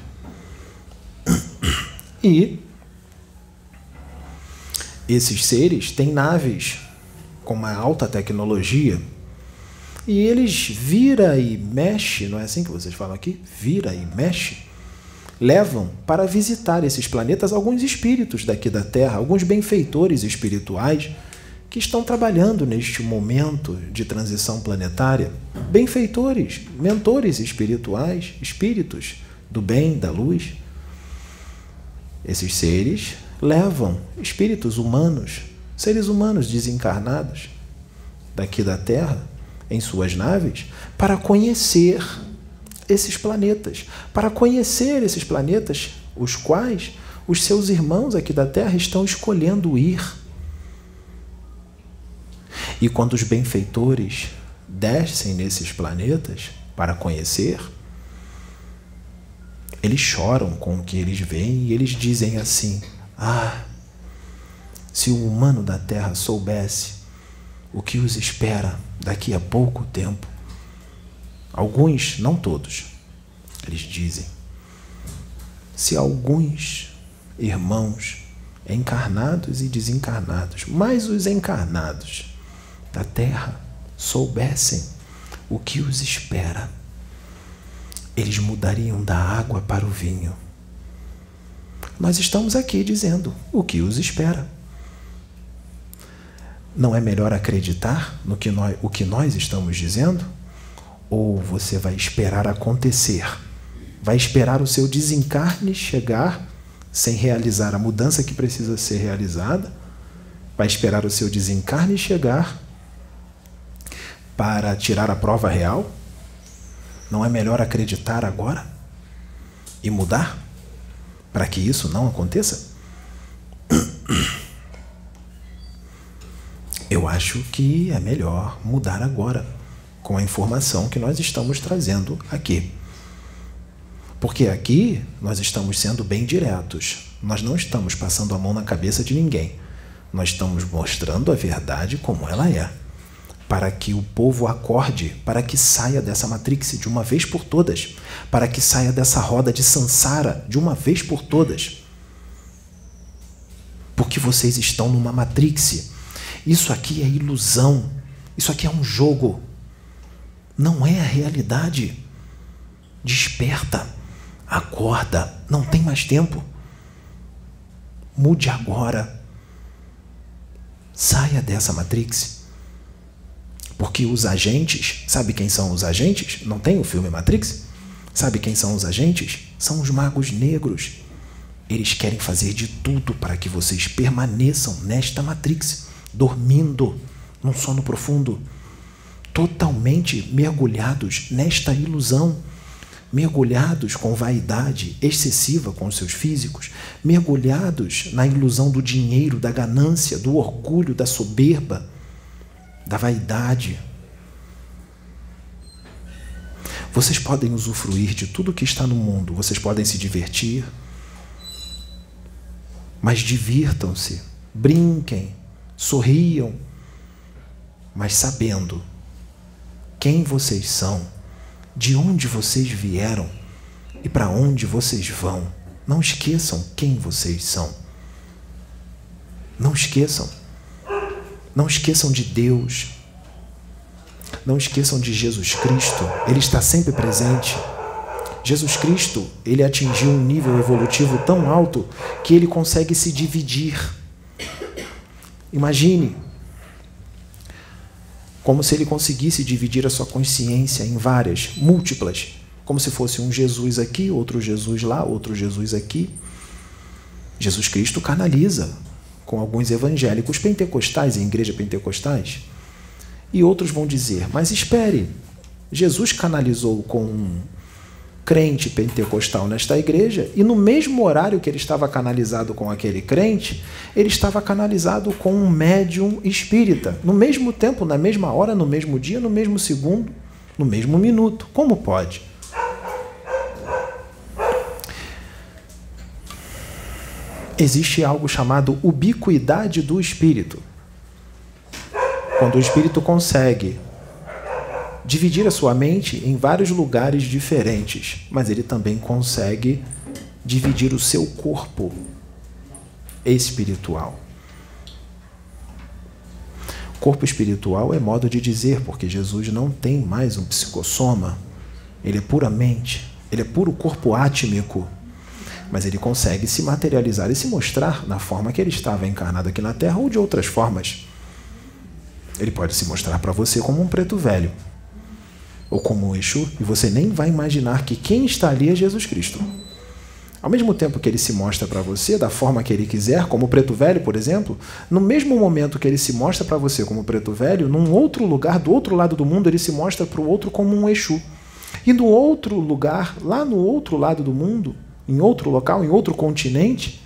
E esses seres têm naves com uma alta tecnologia e eles vira e mexe, não é assim que vocês falam aqui? Vira e mexe. Levam para visitar esses planetas alguns espíritos daqui da Terra, alguns benfeitores espirituais que estão trabalhando neste momento de transição planetária. Benfeitores, mentores espirituais, espíritos do bem, da luz. Esses seres levam espíritos humanos, seres humanos desencarnados daqui da Terra em suas naves para conhecer esses planetas, para conhecer esses planetas, os quais os seus irmãos aqui da Terra estão escolhendo ir. E quando os benfeitores descem nesses planetas para conhecer, eles choram com o que eles veem e eles dizem assim: Ah, se o humano da Terra soubesse o que os espera daqui a pouco tempo. Alguns, não todos, eles dizem: se alguns irmãos encarnados e desencarnados, mais os encarnados da terra, soubessem o que os espera, eles mudariam da água para o vinho. Nós estamos aqui dizendo o que os espera. Não é melhor acreditar no que nós, o que nós estamos dizendo? Ou você vai esperar acontecer vai esperar o seu desencarne chegar sem realizar a mudança que precisa ser realizada, vai esperar o seu desencarne chegar para tirar a prova real? Não é melhor acreditar agora e mudar para que isso não aconteça? [COUGHS] Eu acho que é melhor mudar agora com a informação que nós estamos trazendo aqui. Porque aqui nós estamos sendo bem diretos. Nós não estamos passando a mão na cabeça de ninguém. Nós estamos mostrando a verdade como ela é. Para que o povo acorde, para que saia dessa matrix de uma vez por todas, para que saia dessa roda de sansara de uma vez por todas. Porque vocês estão numa matrix. Isso aqui é ilusão. Isso aqui é um jogo não é a realidade. Desperta, acorda, não tem mais tempo. Mude agora. Saia dessa matrix. Porque os agentes, sabe quem são os agentes? Não tem o filme Matrix? Sabe quem são os agentes? São os magos negros. Eles querem fazer de tudo para que vocês permaneçam nesta matrix, dormindo num sono profundo totalmente mergulhados nesta ilusão, mergulhados com vaidade excessiva com os seus físicos, mergulhados na ilusão do dinheiro, da ganância, do orgulho, da soberba, da vaidade. Vocês podem usufruir de tudo que está no mundo, vocês podem se divertir, mas divirtam-se, brinquem, sorriam, mas sabendo quem vocês são, de onde vocês vieram e para onde vocês vão. Não esqueçam quem vocês são. Não esqueçam. Não esqueçam de Deus. Não esqueçam de Jesus Cristo. Ele está sempre presente. Jesus Cristo, ele atingiu um nível evolutivo tão alto que ele consegue se dividir. Imagine como se ele conseguisse dividir a sua consciência em várias, múltiplas, como se fosse um Jesus aqui, outro Jesus lá, outro Jesus aqui. Jesus Cristo canaliza com alguns evangélicos pentecostais em igreja pentecostais. E outros vão dizer: Mas espere, Jesus canalizou com crente pentecostal nesta igreja, e no mesmo horário que ele estava canalizado com aquele crente, ele estava canalizado com um médium espírita, no mesmo tempo, na mesma hora, no mesmo dia, no mesmo segundo, no mesmo minuto. Como pode? Existe algo chamado ubiquidade do espírito. Quando o espírito consegue dividir a sua mente em vários lugares diferentes, mas ele também consegue dividir o seu corpo espiritual. Corpo espiritual é modo de dizer, porque Jesus não tem mais um psicossoma, ele é puramente, ele é puro corpo átmico, mas ele consegue se materializar e se mostrar na forma que ele estava encarnado aqui na Terra ou de outras formas. Ele pode se mostrar para você como um preto velho, ou como um Exu, e você nem vai imaginar que quem está ali é Jesus Cristo. Ao mesmo tempo que ele se mostra para você da forma que ele quiser, como o preto velho, por exemplo, no mesmo momento que ele se mostra para você como preto velho, num outro lugar, do outro lado do mundo, ele se mostra para o outro como um Exu. E no outro lugar, lá no outro lado do mundo, em outro local, em outro continente,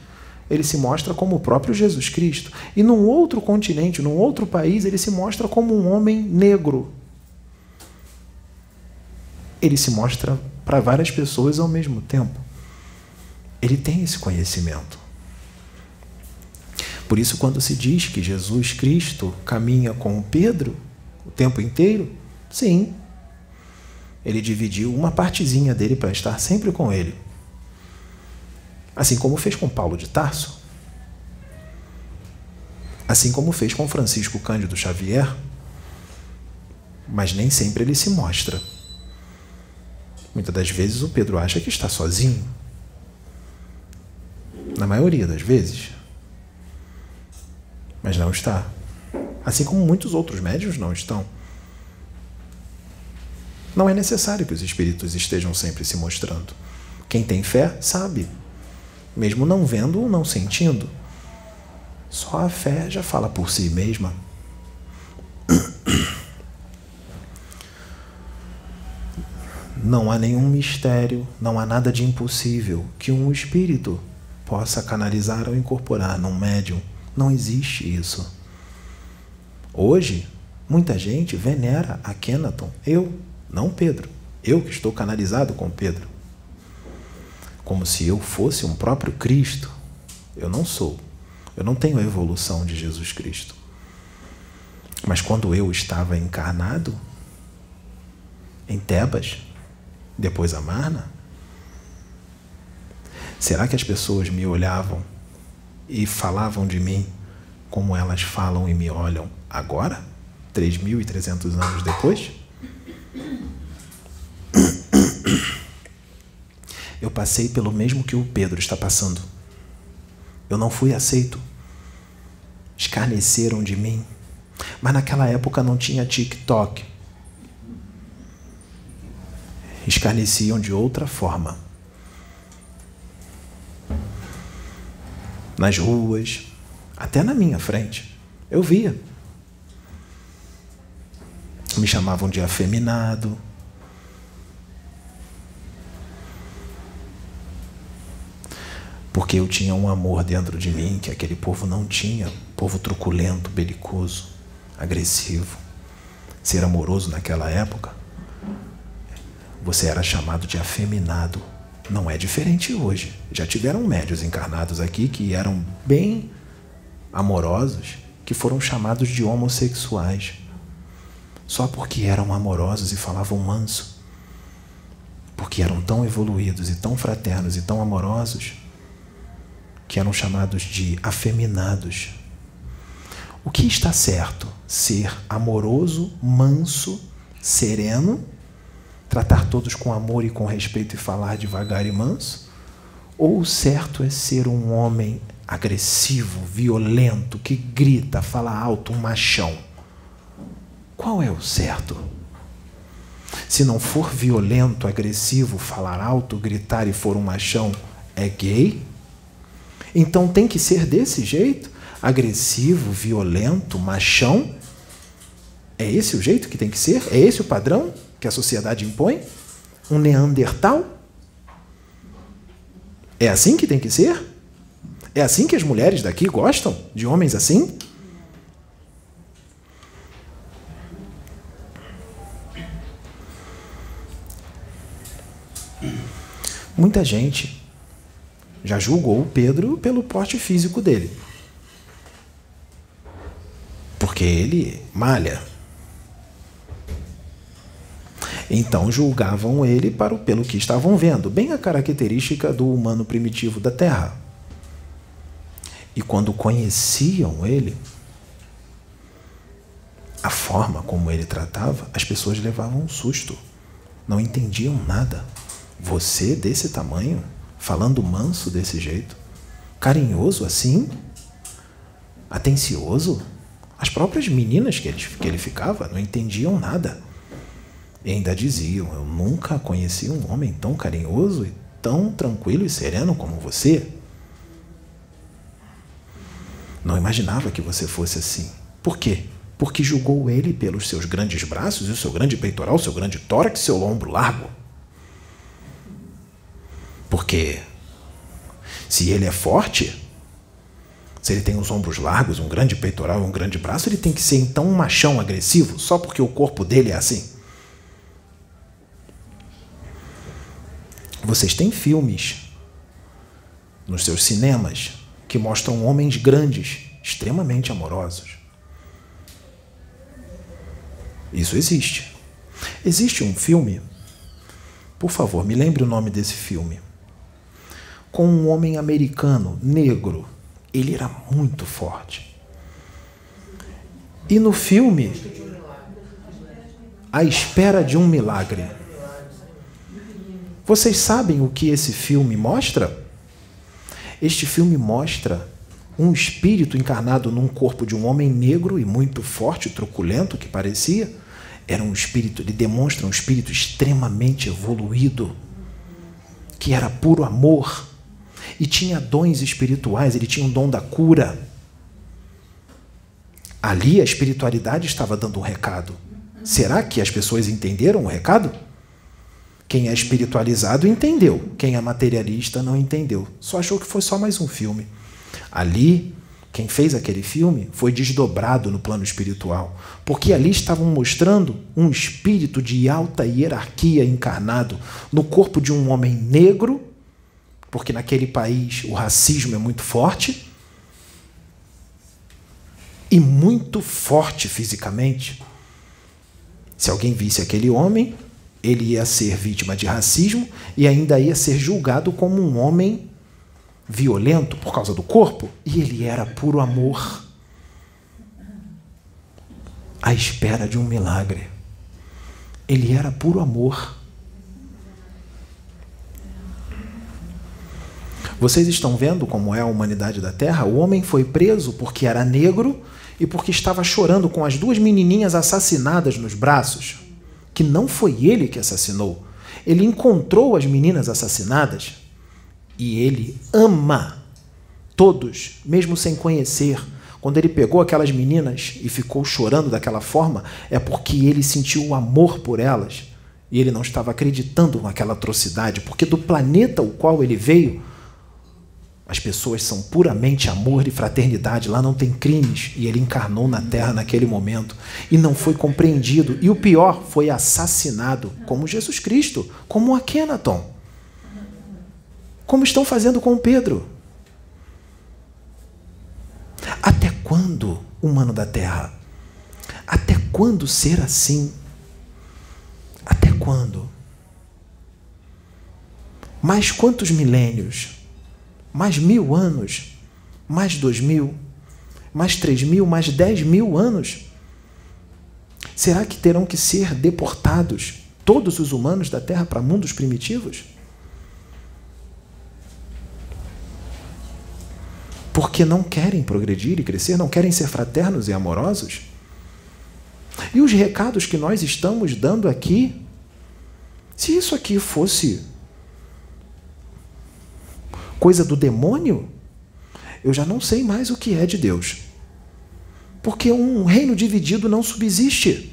ele se mostra como o próprio Jesus Cristo. E num outro continente, num outro país, ele se mostra como um homem negro, ele se mostra para várias pessoas ao mesmo tempo. Ele tem esse conhecimento. Por isso, quando se diz que Jesus Cristo caminha com Pedro o tempo inteiro, sim, ele dividiu uma partezinha dele para estar sempre com ele. Assim como fez com Paulo de Tarso. Assim como fez com Francisco Cândido Xavier. Mas nem sempre ele se mostra. Muitas das vezes o Pedro acha que está sozinho. Na maioria das vezes. Mas não está. Assim como muitos outros médios não estão. Não é necessário que os espíritos estejam sempre se mostrando. Quem tem fé sabe, mesmo não vendo ou não sentindo. Só a fé já fala por si mesma. [COUGHS] Não há nenhum mistério, não há nada de impossível que um espírito possa canalizar ou incorporar num médium. Não existe isso. Hoje, muita gente venera a Kenaton. Eu, não Pedro. Eu que estou canalizado com Pedro. Como se eu fosse um próprio Cristo. Eu não sou. Eu não tenho a evolução de Jesus Cristo. Mas quando eu estava encarnado em Tebas, depois a Marna, será que as pessoas me olhavam e falavam de mim como elas falam e me olham agora, 3.300 anos depois? Eu passei pelo mesmo que o Pedro está passando. Eu não fui aceito. Escarneceram de mim. Mas naquela época não tinha TikTok, escarneciam de outra forma. Nas ruas, até na minha frente, eu via. Me chamavam de afeminado. Porque eu tinha um amor dentro de mim que aquele povo não tinha. Povo truculento, belicoso, agressivo. Ser amoroso naquela época você era chamado de afeminado. Não é diferente hoje. Já tiveram médios encarnados aqui que eram bem amorosos, que foram chamados de homossexuais. Só porque eram amorosos e falavam manso. Porque eram tão evoluídos e tão fraternos e tão amorosos que eram chamados de afeminados. O que está certo? Ser amoroso, manso, sereno tratar todos com amor e com respeito e falar devagar e manso? Ou o certo é ser um homem agressivo, violento, que grita, fala alto, um machão? Qual é o certo? Se não for violento, agressivo, falar alto, gritar e for um machão, é gay? Então tem que ser desse jeito? Agressivo, violento, machão? É esse o jeito que tem que ser? É esse o padrão? Que a sociedade impõe? Um Neandertal? É assim que tem que ser? É assim que as mulheres daqui gostam? De homens assim? Muita gente já julgou o Pedro pelo porte físico dele. Porque ele malha, então julgavam ele para o pelo que estavam vendo, bem a característica do humano primitivo da Terra. E quando conheciam ele, a forma como ele tratava, as pessoas levavam um susto. Não entendiam nada. Você desse tamanho, falando manso desse jeito, carinhoso assim, atencioso. As próprias meninas que ele, que ele ficava não entendiam nada. E ainda diziam: Eu nunca conheci um homem tão carinhoso e tão tranquilo e sereno como você. Não imaginava que você fosse assim. Por quê? Porque julgou ele pelos seus grandes braços e o seu grande peitoral, o seu grande tórax seu ombro largo. Porque se ele é forte, se ele tem os ombros largos, um grande peitoral um grande braço, ele tem que ser então um machão agressivo só porque o corpo dele é assim. Vocês têm filmes nos seus cinemas que mostram homens grandes, extremamente amorosos. Isso existe. Existe um filme, por favor, me lembre o nome desse filme, com um homem americano, negro. Ele era muito forte. E no filme, A Espera de um Milagre. Vocês sabem o que esse filme mostra? Este filme mostra um espírito encarnado num corpo de um homem negro e muito forte, truculento que parecia. Era um espírito, ele demonstra um espírito extremamente evoluído, que era puro amor e tinha dons espirituais, ele tinha um dom da cura. Ali a espiritualidade estava dando um recado. Será que as pessoas entenderam o recado? Quem é espiritualizado entendeu, quem é materialista não entendeu. Só achou que foi só mais um filme. Ali, quem fez aquele filme foi desdobrado no plano espiritual, porque ali estavam mostrando um espírito de alta hierarquia encarnado no corpo de um homem negro, porque naquele país o racismo é muito forte e muito forte fisicamente. Se alguém visse aquele homem, ele ia ser vítima de racismo e ainda ia ser julgado como um homem violento por causa do corpo, e ele era puro amor. À espera de um milagre. Ele era puro amor. Vocês estão vendo como é a humanidade da Terra? O homem foi preso porque era negro e porque estava chorando com as duas menininhas assassinadas nos braços que não foi ele que assassinou. Ele encontrou as meninas assassinadas e ele ama todos, mesmo sem conhecer. Quando ele pegou aquelas meninas e ficou chorando daquela forma, é porque ele sentiu o amor por elas e ele não estava acreditando naquela atrocidade, porque do planeta o qual ele veio, as pessoas são puramente amor e fraternidade, lá não tem crimes. E ele encarnou na terra naquele momento e não foi compreendido. E o pior, foi assassinado, como Jesus Cristo, como Akhenaton. Como estão fazendo com Pedro. Até quando, humano da terra? Até quando ser assim? Até quando? Mais quantos milênios? Mais mil anos, mais dois mil, mais três mil, mais dez mil anos? Será que terão que ser deportados todos os humanos da Terra para mundos primitivos? Porque não querem progredir e crescer, não querem ser fraternos e amorosos? E os recados que nós estamos dando aqui, se isso aqui fosse coisa do demônio, eu já não sei mais o que é de Deus. Porque um reino dividido não subsiste.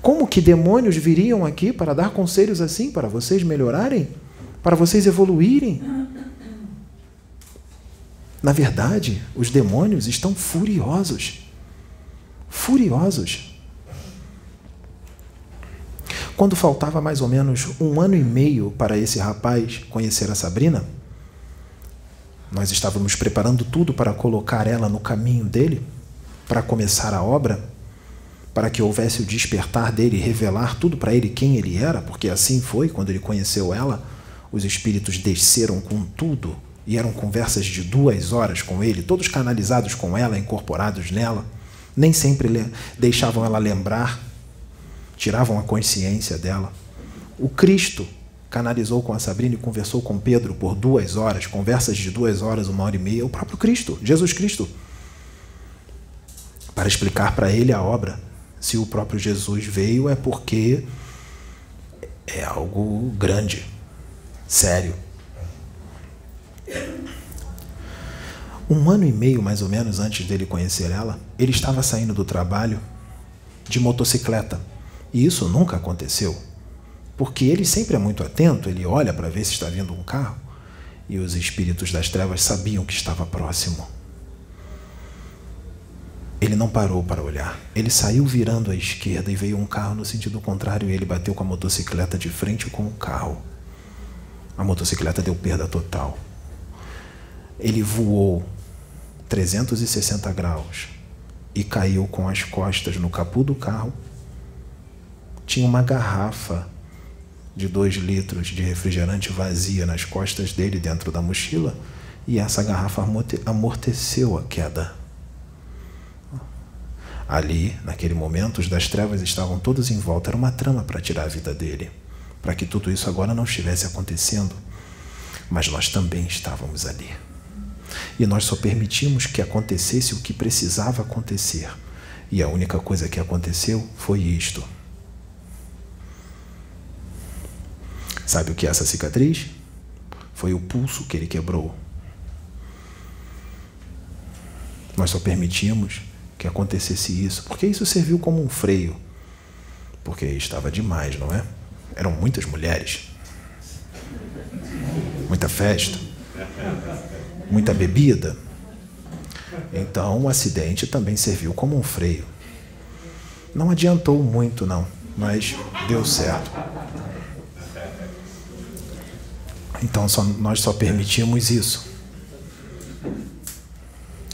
Como que demônios viriam aqui para dar conselhos assim, para vocês melhorarem? Para vocês evoluírem? Na verdade, os demônios estão furiosos. Furiosos. Quando faltava mais ou menos um ano e meio para esse rapaz conhecer a Sabrina, nós estávamos preparando tudo para colocar ela no caminho dele, para começar a obra, para que houvesse o despertar dele revelar tudo para ele quem ele era, porque assim foi quando ele conheceu ela. Os espíritos desceram com tudo e eram conversas de duas horas com ele, todos canalizados com ela, incorporados nela. Nem sempre deixavam ela lembrar tiravam a consciência dela. O Cristo canalizou com a Sabrina e conversou com Pedro por duas horas, conversas de duas horas, uma hora e meia, o próprio Cristo, Jesus Cristo, para explicar para ele a obra. Se o próprio Jesus veio, é porque é algo grande, sério. Um ano e meio, mais ou menos, antes dele conhecer ela, ele estava saindo do trabalho de motocicleta e isso nunca aconteceu. Porque ele sempre é muito atento, ele olha para ver se está vindo um carro. E os espíritos das trevas sabiam que estava próximo. Ele não parou para olhar. Ele saiu virando à esquerda e veio um carro no sentido contrário e ele bateu com a motocicleta de frente com o carro. A motocicleta deu perda total. Ele voou 360 graus e caiu com as costas no capô do carro tinha uma garrafa de dois litros de refrigerante vazia nas costas dele dentro da mochila e essa garrafa amorteceu a queda. Ali, naquele momento, os das trevas estavam todos em volta. Era uma trama para tirar a vida dele, para que tudo isso agora não estivesse acontecendo. Mas nós também estávamos ali. E nós só permitimos que acontecesse o que precisava acontecer. E a única coisa que aconteceu foi isto Sabe o que é essa cicatriz? Foi o pulso que ele quebrou. Nós só permitimos que acontecesse isso, porque isso serviu como um freio. Porque estava demais, não é? Eram muitas mulheres, muita festa, muita bebida. Então o acidente também serviu como um freio. Não adiantou muito, não, mas deu certo. Então só, nós só permitimos isso.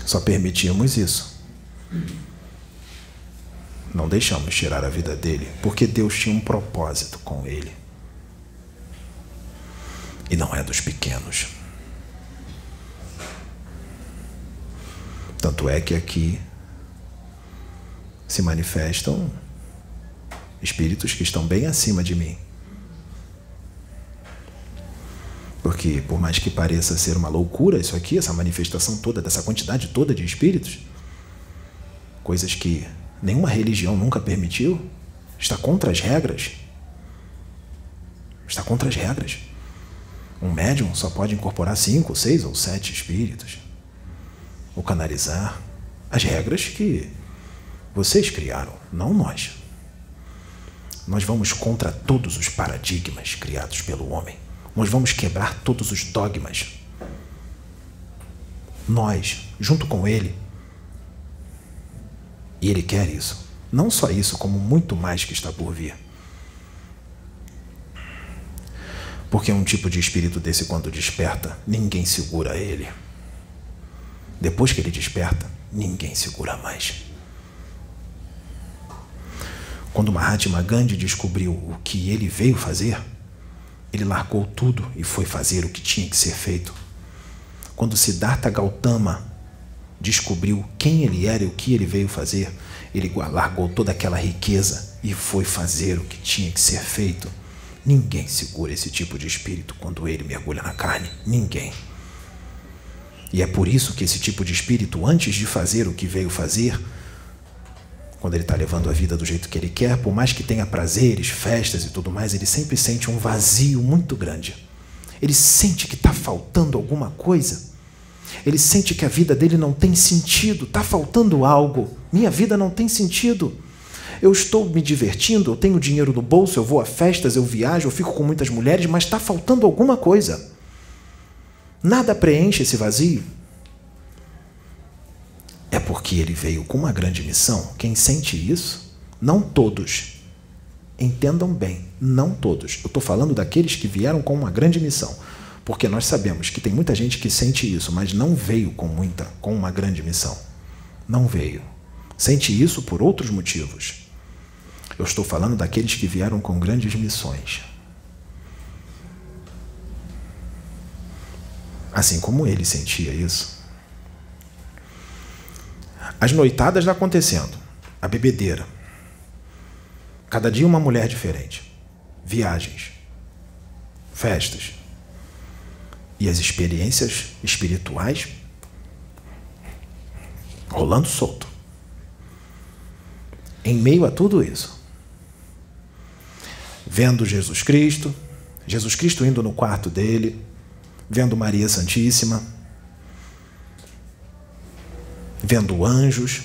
Só permitimos isso. Não deixamos tirar a vida dele, porque Deus tinha um propósito com ele. E não é dos pequenos. Tanto é que aqui se manifestam espíritos que estão bem acima de mim. Porque, por mais que pareça ser uma loucura isso aqui, essa manifestação toda, dessa quantidade toda de espíritos, coisas que nenhuma religião nunca permitiu, está contra as regras. Está contra as regras. Um médium só pode incorporar cinco, seis ou sete espíritos. Ou canalizar. As regras que vocês criaram, não nós. Nós vamos contra todos os paradigmas criados pelo homem. Nós vamos quebrar todos os dogmas. Nós, junto com Ele. E Ele quer isso. Não só isso, como muito mais que está por vir. Porque um tipo de espírito desse, quando desperta, ninguém segura ele. Depois que ele desperta, ninguém segura mais. Quando Mahatma Gandhi descobriu o que ele veio fazer, ele largou tudo e foi fazer o que tinha que ser feito. Quando Siddhartha Gautama descobriu quem ele era e o que ele veio fazer, ele largou toda aquela riqueza e foi fazer o que tinha que ser feito. Ninguém segura esse tipo de espírito quando ele mergulha na carne. Ninguém. E é por isso que esse tipo de espírito, antes de fazer o que veio fazer, quando ele está levando a vida do jeito que ele quer, por mais que tenha prazeres, festas e tudo mais, ele sempre sente um vazio muito grande. Ele sente que está faltando alguma coisa. Ele sente que a vida dele não tem sentido, está faltando algo. Minha vida não tem sentido. Eu estou me divertindo, eu tenho dinheiro no bolso, eu vou a festas, eu viajo, eu fico com muitas mulheres, mas está faltando alguma coisa. Nada preenche esse vazio. Porque ele veio com uma grande missão. Quem sente isso, não todos. Entendam bem, não todos. Eu estou falando daqueles que vieram com uma grande missão. Porque nós sabemos que tem muita gente que sente isso, mas não veio com muita, com uma grande missão. Não veio. Sente isso por outros motivos. Eu estou falando daqueles que vieram com grandes missões. Assim como ele sentia isso. As noitadas acontecendo, a bebedeira. Cada dia uma mulher diferente. Viagens, festas. E as experiências espirituais rolando solto. Em meio a tudo isso, vendo Jesus Cristo, Jesus Cristo indo no quarto dele, vendo Maria Santíssima, vendo anjos,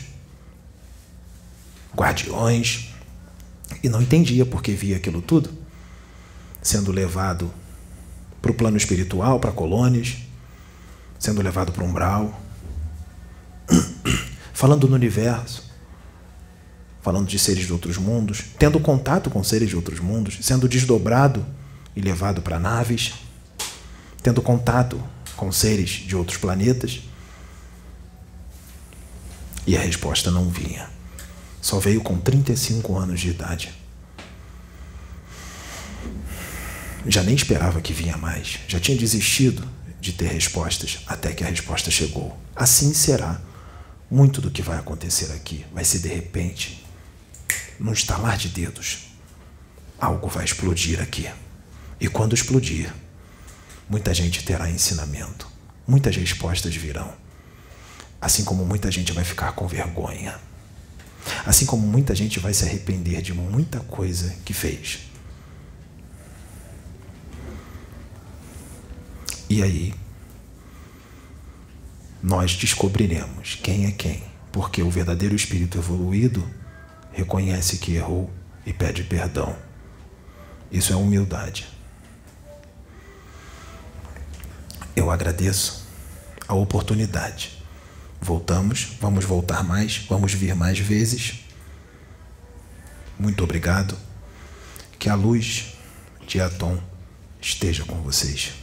guardiões, e não entendia porque via aquilo tudo, sendo levado para o plano espiritual, para colônias, sendo levado para o umbral, [COUGHS] falando no universo, falando de seres de outros mundos, tendo contato com seres de outros mundos, sendo desdobrado e levado para naves, tendo contato com seres de outros planetas e a resposta não vinha. Só veio com 35 anos de idade. Já nem esperava que vinha mais. Já tinha desistido de ter respostas até que a resposta chegou. Assim será. Muito do que vai acontecer aqui vai ser de repente, num estalar de dedos. Algo vai explodir aqui. E quando explodir, muita gente terá ensinamento. Muitas respostas virão. Assim como muita gente vai ficar com vergonha. Assim como muita gente vai se arrepender de muita coisa que fez. E aí nós descobriremos quem é quem, porque o verdadeiro espírito evoluído reconhece que errou e pede perdão. Isso é humildade. Eu agradeço a oportunidade. Voltamos, vamos voltar mais, vamos vir mais vezes. Muito obrigado. Que a luz de Atom esteja com vocês.